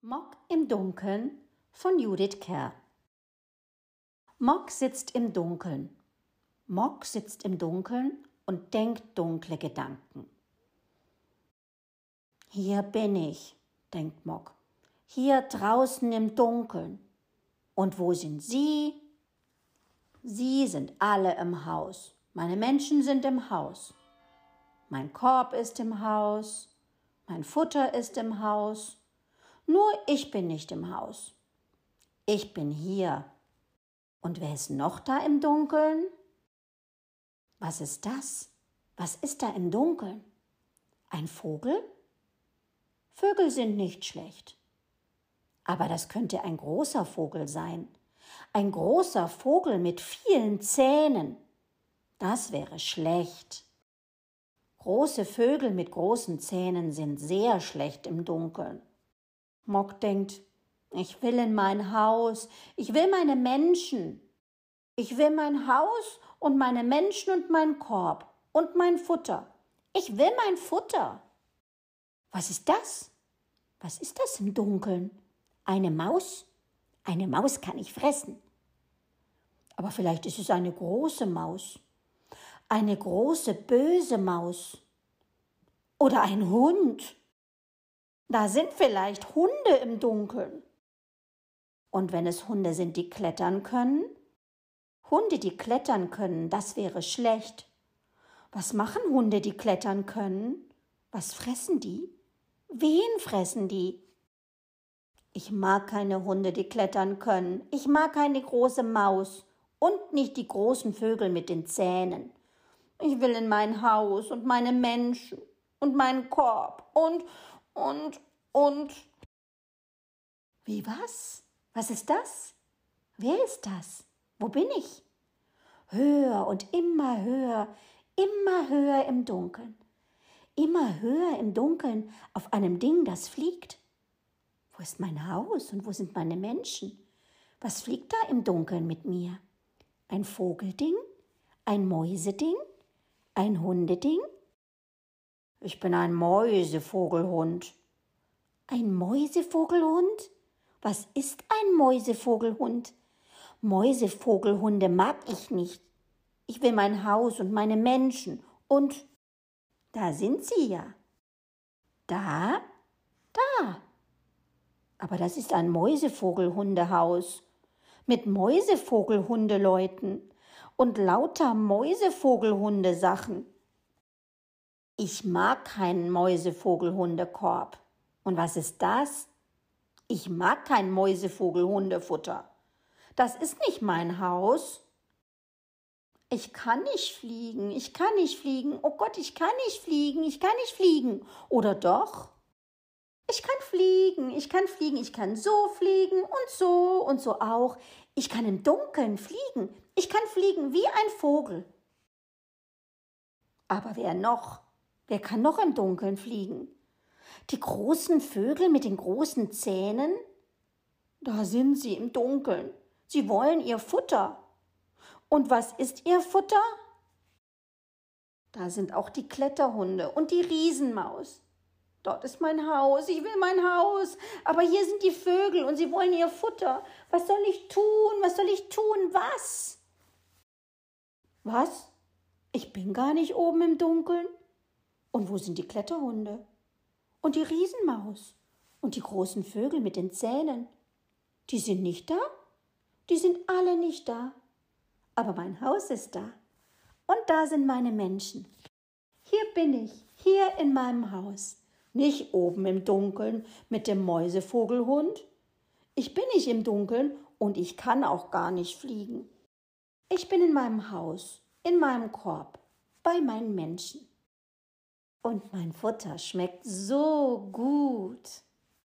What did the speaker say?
Mock im Dunkeln von Judith Kerr. Mock sitzt im Dunkeln. Mock sitzt im Dunkeln und denkt dunkle Gedanken. Hier bin ich, denkt Mock. Hier draußen im Dunkeln. Und wo sind Sie? Sie sind alle im Haus. Meine Menschen sind im Haus. Mein Korb ist im Haus. Mein Futter ist im Haus. Nur ich bin nicht im Haus. Ich bin hier. Und wer ist noch da im Dunkeln? Was ist das? Was ist da im Dunkeln? Ein Vogel? Vögel sind nicht schlecht. Aber das könnte ein großer Vogel sein. Ein großer Vogel mit vielen Zähnen. Das wäre schlecht. Große Vögel mit großen Zähnen sind sehr schlecht im Dunkeln. Mock denkt, ich will in mein Haus, ich will meine Menschen. Ich will mein Haus und meine Menschen und mein Korb und mein Futter. Ich will mein Futter. Was ist das? Was ist das im Dunkeln? Eine Maus? Eine Maus kann ich fressen. Aber vielleicht ist es eine große Maus. Eine große böse Maus. Oder ein Hund. Da sind vielleicht Hunde im Dunkeln. Und wenn es Hunde sind, die klettern können? Hunde, die klettern können, das wäre schlecht. Was machen Hunde, die klettern können? Was fressen die? Wen fressen die? Ich mag keine Hunde, die klettern können. Ich mag keine große Maus und nicht die großen Vögel mit den Zähnen. Ich will in mein Haus und meine Menschen und meinen Korb und und, und. Wie was? Was ist das? Wer ist das? Wo bin ich? Höher und immer höher, immer höher im Dunkeln. Immer höher im Dunkeln auf einem Ding, das fliegt. Wo ist mein Haus und wo sind meine Menschen? Was fliegt da im Dunkeln mit mir? Ein Vogelding? Ein Mäuseding? Ein Hundeding? Ich bin ein Mäusevogelhund. Ein Mäusevogelhund? Was ist ein Mäusevogelhund? Mäusevogelhunde mag ich nicht. Ich will mein Haus und meine Menschen. Und da sind sie ja. Da, da. Aber das ist ein Mäusevogelhundehaus mit Mäusevogelhundeleuten und lauter Mäusevogelhundesachen. Ich mag keinen Mäusevogelhundekorb. Und was ist das? Ich mag kein Mäusevogelhundefutter. Das ist nicht mein Haus. Ich kann nicht fliegen, ich kann nicht fliegen. Oh Gott, ich kann nicht fliegen, ich kann nicht fliegen. Oder doch? Ich kann fliegen, ich kann fliegen, ich kann so fliegen und so und so auch. Ich kann im Dunkeln fliegen, ich kann fliegen wie ein Vogel. Aber wer noch? Wer kann noch im Dunkeln fliegen? Die großen Vögel mit den großen Zähnen? Da sind sie im Dunkeln. Sie wollen ihr Futter. Und was ist ihr Futter? Da sind auch die Kletterhunde und die Riesenmaus. Dort ist mein Haus, ich will mein Haus, aber hier sind die Vögel und sie wollen ihr Futter. Was soll ich tun? Was soll ich tun? Was? Was? Ich bin gar nicht oben im Dunkeln. Und wo sind die Kletterhunde? Und die Riesenmaus? Und die großen Vögel mit den Zähnen? Die sind nicht da? Die sind alle nicht da. Aber mein Haus ist da. Und da sind meine Menschen. Hier bin ich, hier in meinem Haus. Nicht oben im Dunkeln mit dem Mäusevogelhund. Ich bin nicht im Dunkeln und ich kann auch gar nicht fliegen. Ich bin in meinem Haus, in meinem Korb, bei meinen Menschen. Und mein Futter schmeckt so gut.